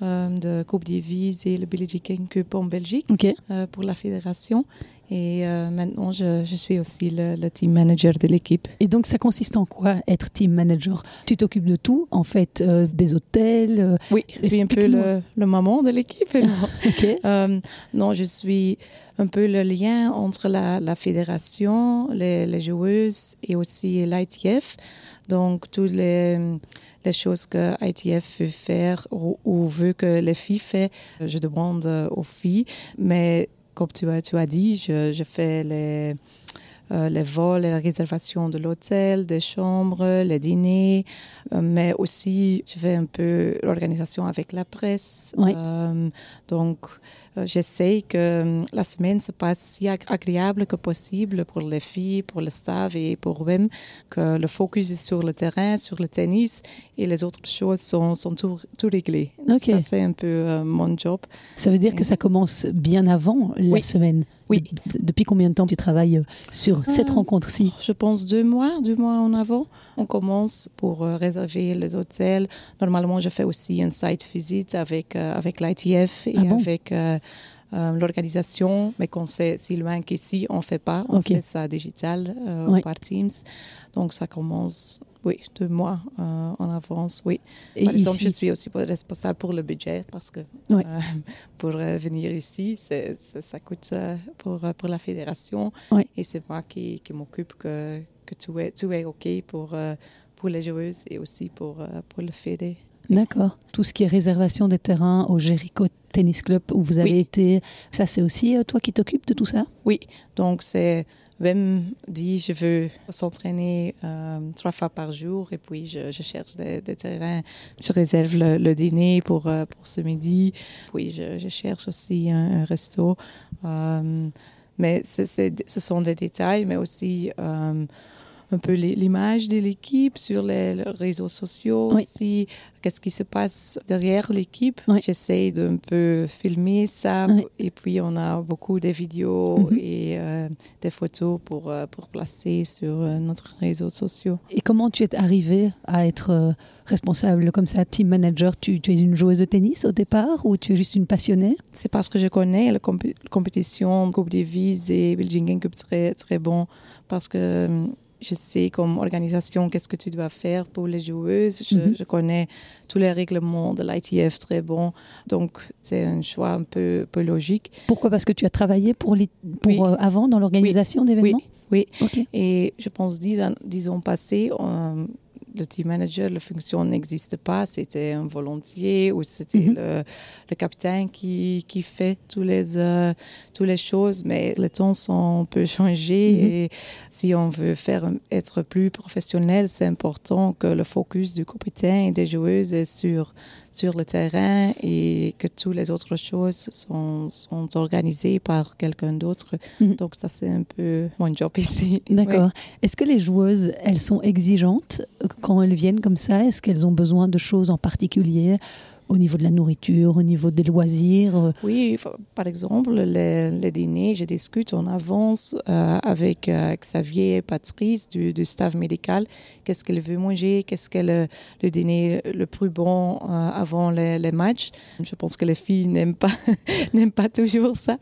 de Coupe Davis et le Billie King Cup en Belgique euh, pour la fédération. Et euh, maintenant, je, je suis aussi le, le team manager de l'équipe. Et donc, ça consiste en quoi être team manager? Tu t'occupes de tout, en fait, euh, des hôtels. euh, Oui, je suis un peu le, le maman de l'équipe. et non. ok. Euh, non, je suis un peu le lien entre la, la fédération, les, les joueuses et aussi l'ITF. Donc, toutes les, les choses que ITF veut faire ou, ou veut que les filles fassent, je demande euh, aux filles. Mais comme tu as, tu as dit, je, je fais les, euh, les vols et la réservation de l'hôtel, des chambres, les dîners, euh, mais aussi je fais un peu l'organisation avec la presse. Oui. Euh, donc, j'essaie que euh, la semaine se passe si ag- agréable que possible pour les filles, pour le staff et pour eux que le focus est sur le terrain, sur le tennis et les autres choses sont, sont tout, tout réglées. Ça, c'est un peu euh, mon job. Ça veut dire que ça commence bien avant la Oui. semaine. Oui. De- Depuis combien de temps tu travailles euh, sur cette Euh, rencontre-ci? Je pense deux mois, deux mois en avant. On commence pour euh, réserver les hôtels. Normalement, je fais aussi un site visite avec, euh, avec l'ITF et Ah bon? avec euh, euh, l'organisation. Mais quand c'est si loin qu'ici, on ne fait pas. On fait ça digital euh, Ouais. par Teams. Donc, ça commence, oui, deux mois euh, en avance, oui. Et Par exemple, ici- je suis aussi responsable pour le budget parce que Ouais. pour venir ici, ça coûte pour, pour la fédération. Ouais. Et c'est moi qui, qui m'occupe que, que tout, est, tout est OK pour, pour les joueuses et aussi pour, pour le fédé. D'accord. Tout ce qui est réservation des terrains au Jericho Tennis Club où vous avez Oui. été, ça c'est aussi euh, toi qui t'occupes de tout ça? Oui, donc c'est Wim dit je veux s'entraîner euh, trois fois par jour et puis je, je cherche des, des terrains. Je réserve le, le dîner pour, euh, pour ce midi. Puis je, je cherche aussi un, un resto. Euh, mais ce sont des détails, mais aussi un peu l'image de l'équipe sur les, les réseaux sociaux Oui. aussi. Qu'est-ce qui se passe derrière l'équipe? Oui. J'essaie d'un peu filmer ça. Oui. Et puis, on a beaucoup de vidéos Mhm. et euh, des photos pour, euh, pour placer sur euh, notre réseaux sociaux. Et comment tu es arrivé à être responsable comme ça, team manager? Tu, tu es une joueuse de tennis au départ ou tu es juste une passionnée? C'est parce que je connais la compé- compétition Coupe Davis et Belgian Cup très, très bon parce que je sais comme organisation qu'est-ce que tu dois faire pour les joueuses. Je, Mhm. je connais tous les règlements de l'ITF très bon. Donc, c'est un choix un peu, peu logique. Pourquoi? Parce que tu as travaillé pour, les- pour Oui. euh, avant dans l'organisation Oui, d'événements? Oui. Ok. Et je pense dix ans, dix ans passés, le team manager, la fonction n'existe pas. C'était un volontiers ou c'était Mhm. le, le capitaine qui, qui fait tous les, euh, toutes les choses. Mais les temps sont un peu changés Mhm. et si on veut faire être plus professionnel, c'est important que le focus du capitaine et des joueuses est sur sur le terrain et que toutes les autres choses sont, sont organisées par quelqu'un d'autre. Mhm. Donc ça, c'est un peu mon job ici. D'accord. Est-ce que les joueuses, elles sont exigeantes quand elles viennent comme ça? Est-ce qu'elles ont besoin de choses en particulier? Au niveau de la nourriture, au niveau des loisirs euh, Oui, par exemple, les, les dîners, je discute en avance euh, avec euh, Xavier et Patrice du, du staff médical. Qu'est-ce qu'elle veut manger? Qu'est-ce qu'elle le, dîner le plus bon euh, avant les, les matchs? Je pense que les filles n'aiment pas n'aiment pas toujours ça,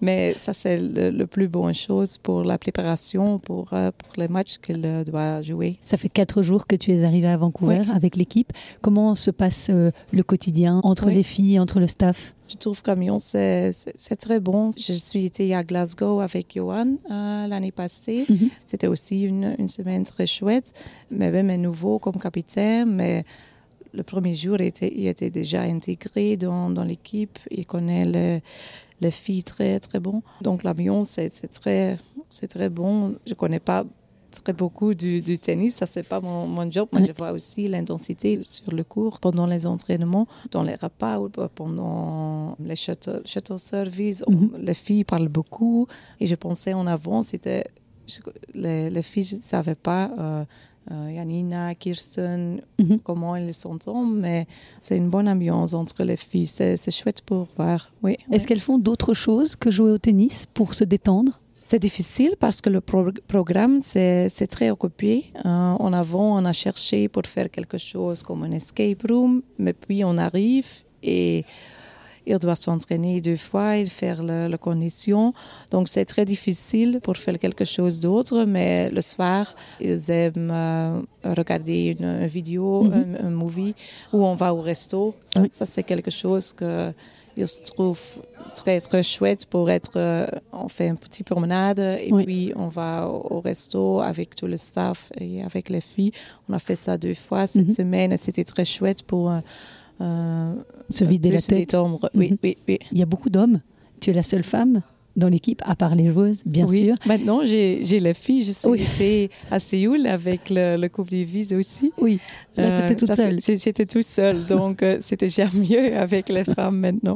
mais ça c'est le, le plus bonne chose pour la préparation pour pour les matchs qu'elle doit jouer. Ça fait quatre jours que tu es arrivée à Vancouver avec l'équipe. Comment se passe euh, le quotidien entre Oui. les filles, entre le staff Je trouve qu'Amiens, c'est très bon. Je suis été à Glasgow avec Johan euh, l'année passée. Mhm. C'était aussi une, une semaine très chouette. Mais même est nouveau comme capitaine, mais le premier jour, il était, il était déjà intégré dans, dans l'équipe. Il connaît les, les filles très, très bon. Donc l'Amiens, c'est c'est très, c'est très bon. Je connais pas très beaucoup du, du tennis, ça c'est pas mon, mon job. Moi, je vois aussi l'intensité sur le cours, pendant les entraînements, dans les repas ou pendant les shuttle, shuttle service. Mhm. les filles parlent beaucoup et je pensais en avant, c'était je- les, les filles ne savaient pas. euh, euh, Janina, Kirsten, Mhm. comment elles s'entendent, mais c'est une bonne ambiance entre les filles. C'est chouette pour voir. Oui, oui. Est-ce qu'elles font d'autres choses que jouer au tennis pour se détendre? C'est difficile parce que le pro programme, c'est très occupé. Euh, en avant, on a cherché pour faire quelque chose comme un escape room, mais puis on arrive et il doit s'entraîner deux fois et faire la, la condition. Donc c'est très difficile pour faire quelque chose d'autre, mais le soir, ils aiment euh, regarder une, une vidéo, Mhm. un, un movie, ou on va au resto. Ça, Oui. ça, c'est quelque chose que il se trouve très très chouette pour être euh, on fait une petite promenade et Oui. puis on va au, au resto avec tout le staff et avec les filles on a fait ça deux fois cette Mhm. semaine et c'était très chouette pour euh, euh, Se vider plus la tête. oui Mhm. oui oui Il y a beaucoup d'hommes. Tu es la seule femme dans l'équipe, à part les joueuses, bien oui. sûr. Maintenant, j'ai les filles. Je suis Oui. été à Séoul avec le, le Coupe Davis aussi. Oui, là, Euh, étais toute ça, seule. J'étais toute seule, donc euh, c'était déjà mieux avec les femmes maintenant.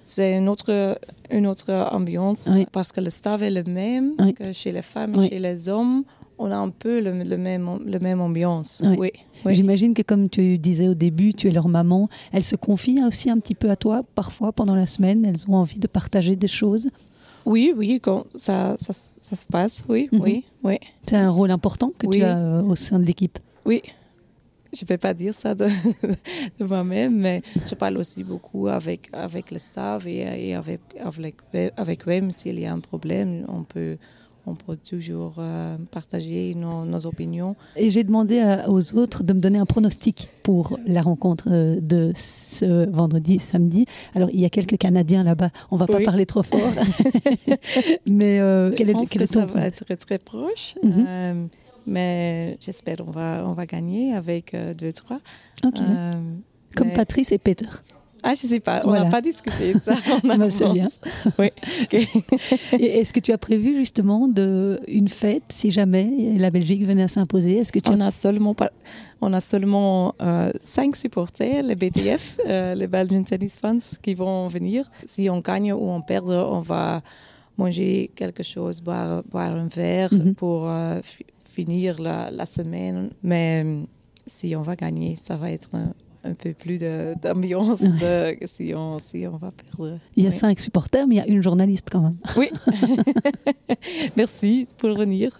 C'est une autre, une autre ambiance Oui. parce que le staff est le même que chez les femmes et chez les hommes. On a un peu le, le même, le même ambiance. Oui. Oui. oui. J'imagine que comme tu disais au début, tu es leur maman. Elles se confient aussi un petit peu à toi, parfois pendant la semaine. Elles ont envie de partager des choses. Oui, oui, quand ça, ça, ça se passe. Oui, Mhm. oui, oui. C'est un rôle important que Oui. tu as euh, au sein de l'équipe. Oui, je ne peux pas dire ça de, de moi-même, mais je parle aussi beaucoup avec, avec le staff et, et avec, avec. S'il y a un problème, on peut, on peut toujours euh, partager nos, nos opinions. Et j'ai demandé à- aux autres de me donner un pronostic pour la rencontre euh, de ce vendredi, samedi. Alors, il y a quelques Canadiens là-bas. On va pas parler trop fort. Mais euh, quel je est, pense quel que est ton ça va être très proche. Mhm. euh, mais j'espère qu'on va, on va gagner avec euh, deux, trois. Ok. Euh, Comme mais- Patrice et Peter. Ah, je ne sais pas. On n'a pas discuté ça. Bah, c'est bien. Oui. est-ce que tu as prévu justement de, une fête si jamais la Belgique venait à s'imposer? Est-ce que tu On a seulement, pas- on a seulement euh, cinq supporters, les BTF, euh, les Belgian Tennis Fans, qui vont venir. Si on gagne ou on perd, on va manger quelque chose, boire, boire un verre Mhm. pour euh, fi- finir la, la semaine. Mais si on va gagner, ça va être un, un peu plus d'ambiance si, on, si on va perdre. Il y a Oui. cinq supporters, mais il y a une journaliste quand même. Oui. Merci pour venir.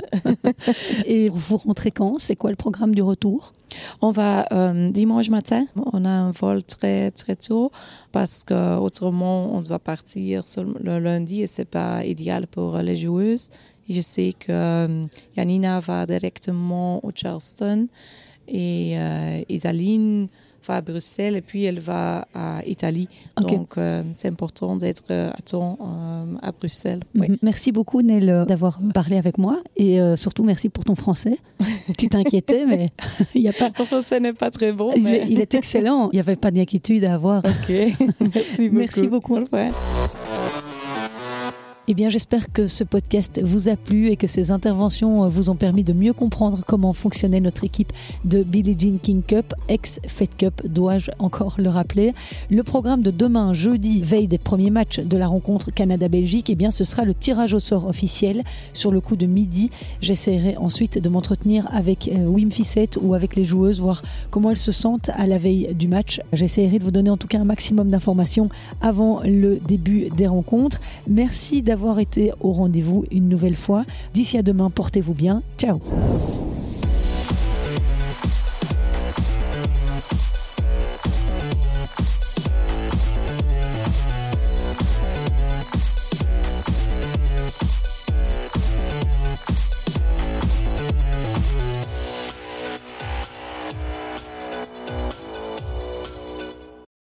Et vous rentrez quand? C'est quoi le programme du retour? On va euh, dimanche matin. On a un vol très très tôt parce que autrement on doit partir le lundi et c'est pas idéal pour les joueuses. Je sais que euh, Janina va directement au Charleston et euh, Isaline va à Bruxelles et puis elle va à Italie. Donc euh, c'est important d'être euh, à temps euh, à Bruxelles. Oui. Mhm. Merci beaucoup Nel d'avoir parlé avec moi et surtout merci pour ton français. tu t'inquiétais, mais il y a pas. Mon français n'est pas très bon, Il est, il est excellent. Il n'y avait pas d'inquiétude à avoir. ok. Merci beaucoup. Merci beaucoup. Au revoir. Eh bien, j'espère que ce podcast vous a plu et que ces interventions vous ont permis de mieux comprendre comment fonctionnait notre équipe de Billie Jean King Cup, ex-Fed Cup, dois-je encore le rappeler. Le programme de demain, jeudi, veille des premiers matchs de la rencontre Canada-Belgique, eh bien, ce sera le tirage au sort officiel sur le coup de midi. J'essaierai ensuite de m'entretenir avec euh, Wim Fissette ou avec les joueuses, voir comment elles se sentent à la veille du match. J'essaierai de vous donner en tout cas un maximum d'informations avant le début des rencontres. Merci d'avoir été au rendez-vous une nouvelle fois. D'ici à demain, portez-vous bien. Ciao